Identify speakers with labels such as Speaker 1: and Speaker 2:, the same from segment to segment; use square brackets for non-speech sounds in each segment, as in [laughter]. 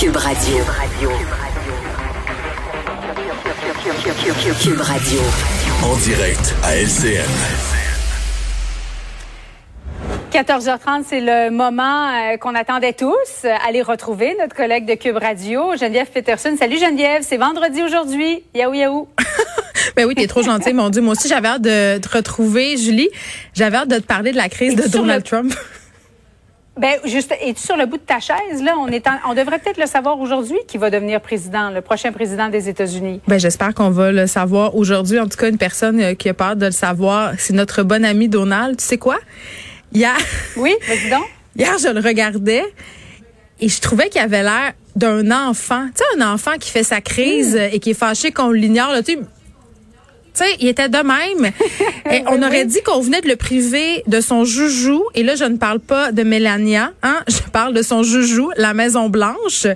Speaker 1: Cube Radio. Cube Radio.
Speaker 2: En direct à LCN.
Speaker 3: 14h30, c'est le moment euh, qu'on attendait tous. Euh, aller retrouver notre collègue de Cube Radio, Geneviève Peterson. Salut Geneviève, c'est vendredi aujourd'hui. Yaou yaou. [laughs]
Speaker 4: ben oui, t'es trop gentil, mon Dieu. Moi aussi, j'avais hâte de te retrouver, Julie. J'avais hâte de te parler de la crise de Donald Trump.
Speaker 3: Ben, juste, es-tu sur le bout de ta chaise, là? On, est on devrait peut-être le savoir aujourd'hui qui va devenir président, le prochain président des États-Unis.
Speaker 4: Ben, j'espère qu'on va le savoir aujourd'hui. En tout cas, une personne euh, qui a peur de le savoir, c'est notre bon ami Donald. Tu sais quoi? Hier. [laughs]
Speaker 3: Oui, vas-y donc.
Speaker 4: Hier, je le regardais et je trouvais qu'il avait l'air d'un enfant. Tu sais, un enfant qui fait sa crise hmm. et qui est fâché qu'on l'ignore. Tu sais, tu sais, il était de même. [laughs] Et on aurait dit qu'on venait de le priver de son joujou. Et là, je ne parle pas de Mélania, hein. [laughs] Je parle de son joujou, la Maison Blanche,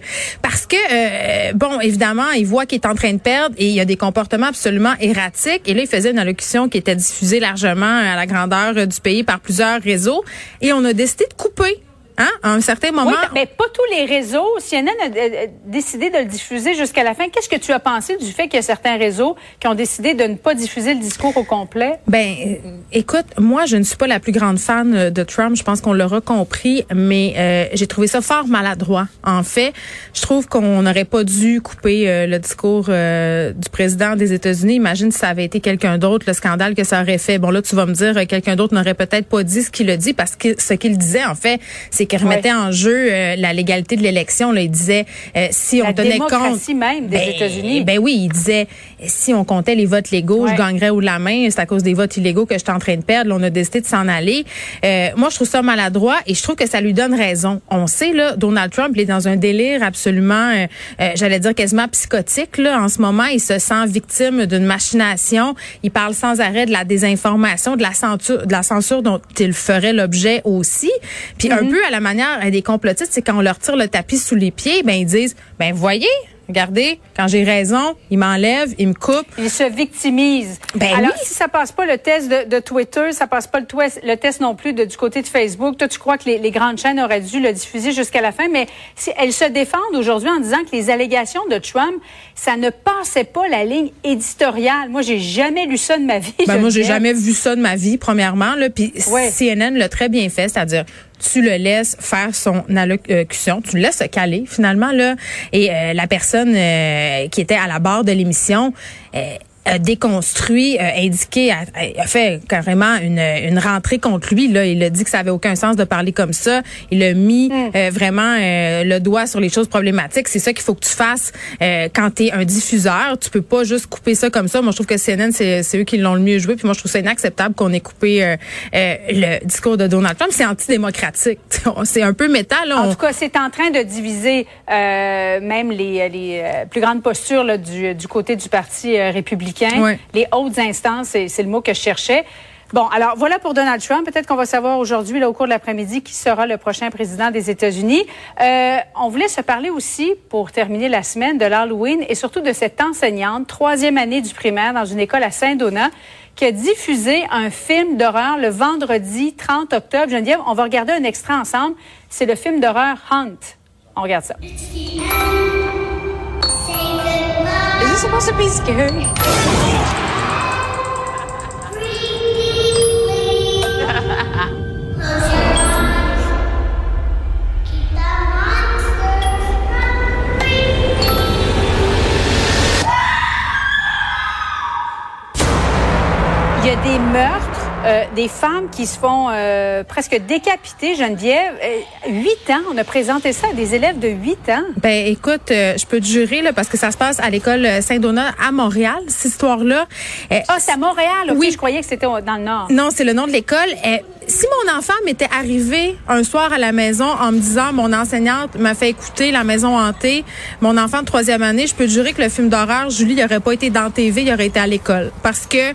Speaker 4: parce que euh, bon, évidemment, il voit qu'il est en train de perdre et il y a des comportements absolument erratiques. Et là, il faisait une allocution qui était diffusée largement à la grandeur du pays par plusieurs réseaux. Et on a décidé de couper Hein? À un certain moment. Oui,
Speaker 3: mais pas tous les réseaux. CNN a décidé de le diffuser jusqu'à la fin. Qu'est-ce que tu as pensé du fait qu'il y a certains réseaux qui ont décidé de ne pas diffuser le discours au complet?
Speaker 4: Ben, euh, écoute, moi, je ne suis pas la plus grande fan euh, de Trump. Je pense qu'on l'aura compris, mais euh, j'ai trouvé ça fort maladroit. En fait, je trouve qu'on n'aurait pas dû couper le discours du président des États-Unis. Imagine si ça avait été quelqu'un d'autre, le scandale que ça aurait fait. Bon, là, tu vas me dire, quelqu'un d'autre n'aurait peut-être pas dit ce qu'il a dit parce que ce qu'il disait, en fait, c'est qui remettait en jeu euh, la légalité de l'élection. Là, il disait euh, si on tenait compte
Speaker 3: même des
Speaker 4: ben,
Speaker 3: États-Unis.
Speaker 4: Ben oui, il disait si on comptait les votes légaux, je gagnerais ou la main. C'est à cause des votes illégaux que je suis en train de perdre. Là, on a décidé de s'en aller. Euh, moi, je trouve ça maladroit et je trouve que ça lui donne raison. On sait là, Donald Trump, il est dans un délire absolument, j'allais dire quasiment psychotique. Là, en ce moment, il se sent victime d'une machination. Il parle sans arrêt de la désinformation, de la censure, de la censure dont il ferait l'objet aussi. Puis un mm-hmm. peu à la manière des complotistes, c'est quand on leur tire le tapis sous les pieds, ben ils disent, ben voyez, Regardez, quand j'ai raison, il m'enlève, il me coupe.
Speaker 3: Il se victimise. Ben Alors, si ça passe pas le test de, Twitter, ça passe pas le, le test non plus de, du côté de Facebook. Toi, tu crois que les, grandes chaînes auraient dû le diffuser jusqu'à la fin, mais si elles se défendent aujourd'hui en disant que les allégations de Trump, ça ne passait pas la ligne éditoriale. Moi, j'ai jamais lu ça de ma vie.
Speaker 4: Ben, moi, j'ai jamais vu ça de ma vie, premièrement. Là, puis CNN l'a très bien fait, c'est-à-dire tu le laisses faire son allocution, tu le laisses se caler finalement là et euh, la personne euh, qui était à la barre de l'émission euh, a déconstruit, a indiqué, a, a, fait carrément une, une rentrée contre lui. Là, il a dit que ça avait aucun sens de parler comme ça. Il a mis mm. euh, vraiment euh, le doigt sur les choses problématiques. C'est ça qu'il faut que tu fasses euh, quand tu es un diffuseur. Tu peux pas juste couper ça comme ça. Moi, je trouve que CNN, c'est eux qui l'ont le mieux joué. Puis moi, je trouve ça inacceptable qu'on ait coupé le discours de Donald Trump. C'est antidémocratique. [laughs] c'est un peu métal.
Speaker 3: En tout cas, c'est en train de diviser même les, les plus grandes postures là, du, du côté du Parti républicain les hautes instances, c'est le mot que je cherchais. Bon, alors voilà pour Donald Trump. Peut-être qu'on va savoir aujourd'hui, au cours de l'après-midi, qui sera le prochain président des États-Unis. Euh, on voulait se parler aussi, pour terminer la semaine, de l'Halloween et surtout de cette enseignante, troisième année du primaire dans une école à Saint-Donat, qui a diffusé un film d'horreur le vendredi 30 octobre. Geneviève, on va regarder un extrait ensemble. C'est le film d'horreur Hunt. On regarde ça.
Speaker 5: Supposed to be scary?
Speaker 3: Il y a des meurtres euh, des femmes qui se font euh, presque décapiter, Geneviève. Euh, huit ans, on a présenté ça à des élèves de huit ans.
Speaker 4: Ben écoute, je peux te jurer là, parce que ça se passe à l'école Saint-Donat à Montréal, cette histoire-là.
Speaker 3: ah, c'est à Montréal. Oui, je croyais que c'était dans le Nord.
Speaker 4: Non, c'est le nom de l'école. Si mon enfant m'était arrivé un soir à la maison en me disant mon enseignante m'a fait écouter La Maison hantée, mon enfant de troisième année, je peux te jurer que le film d'horreur, Julie, il aurait pas été dans TV, il aurait été à l'école, parce que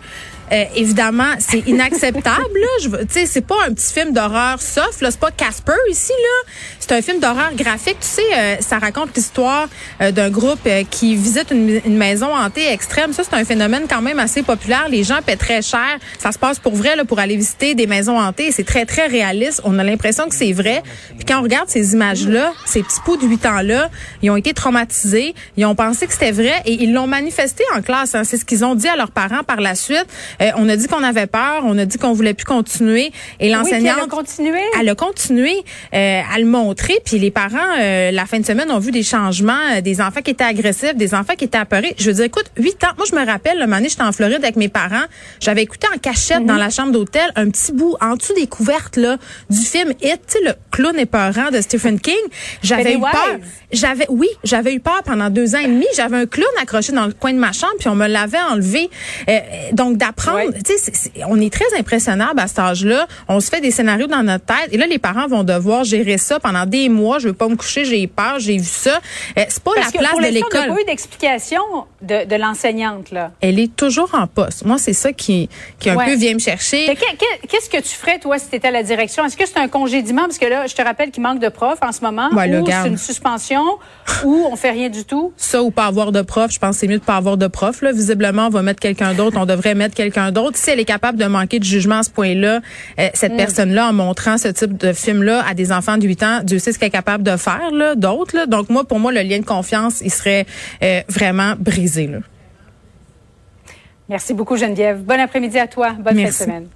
Speaker 4: euh, évidemment, c'est inacceptable. Tu sais, c'est pas un petit film d'horreur soft. Là, c'est pas Casper ici. Là, c'est un film d'horreur graphique. Tu sais, euh, ça raconte l'histoire euh, d'un groupe qui visite une, maison hantée extrême. Ça, c'est un phénomène quand même assez populaire. Les gens paient très cher. Ça se passe pour vrai là, pour aller visiter des maisons hantées. C'est très très réaliste. On a l'impression que c'est vrai. Puis quand on regarde ces images-là, ces petits poux de 8 ans-là, ils ont été traumatisés. Ils ont pensé que c'était vrai et ils l'ont manifesté en classe. Hein. C'est ce qu'ils ont dit à leurs parents par la suite. Euh, on a dit qu'on avait peur, on a dit qu'on voulait plus continuer. Et l'enseignante,
Speaker 3: elle a continué.
Speaker 4: Elle a continué euh, à le montrer. Puis les parents, euh, la fin de semaine, ont vu des changements, des enfants qui étaient agressifs, des enfants qui étaient apeurés. Je veux dire, écoute, huit ans. Moi, je me rappelle, le moment j'étais en Floride avec mes parents. J'avais écouté en cachette dans mhm. la chambre d'hôtel un petit bout en dessous des couvertes là du film It, tu sais, le clown épeurant de Stephen King. J'avais eu peur. J'avais, oui, j'avais eu peur pendant deux ans et demi. J'avais un clown accroché dans le coin de ma chambre, puis on me l'avait enlevé. donc d'apprendre, tu sais, on est très impressionnable à cet âge-là. On se fait des scénarios dans notre tête, et là les parents vont devoir gérer ça pendant des mois. Je veux pas me coucher, j'ai peur, j'ai vu ça. Euh, c'est pas la place de l'école.
Speaker 3: Il n'y a pas eu d'explication de, de l'enseignante là.
Speaker 4: Elle est toujours en poste. Moi, c'est ça qui qui un peu vient me chercher.
Speaker 3: Qu'est-ce que tu ferais toi si tu étais à la direction Est-ce que c'est un congédiement? Parce que là, je te rappelle qu'il manque de profs en ce moment, ou c'est une suspension, ou on fait rien du tout.
Speaker 4: Ça ou pas avoir de profs, je pense que c'est mieux de pas avoir de profs. Là, visiblement, on va mettre quelqu'un d'autre. On devrait mettre quelqu'un d'autre. Si elle est capable de manquer de jugement à ce point-là, euh, cette mm. personne-là, en montrant ce type de film-là à des enfants de 8 ans, Dieu sait ce qu'elle est capable de faire, là, d'autres. Donc moi, pour moi, le lien de confiance, il serait euh, vraiment brisé. Là.
Speaker 3: Merci beaucoup, Geneviève. Bon après-midi à toi. Bonne fin de semaine.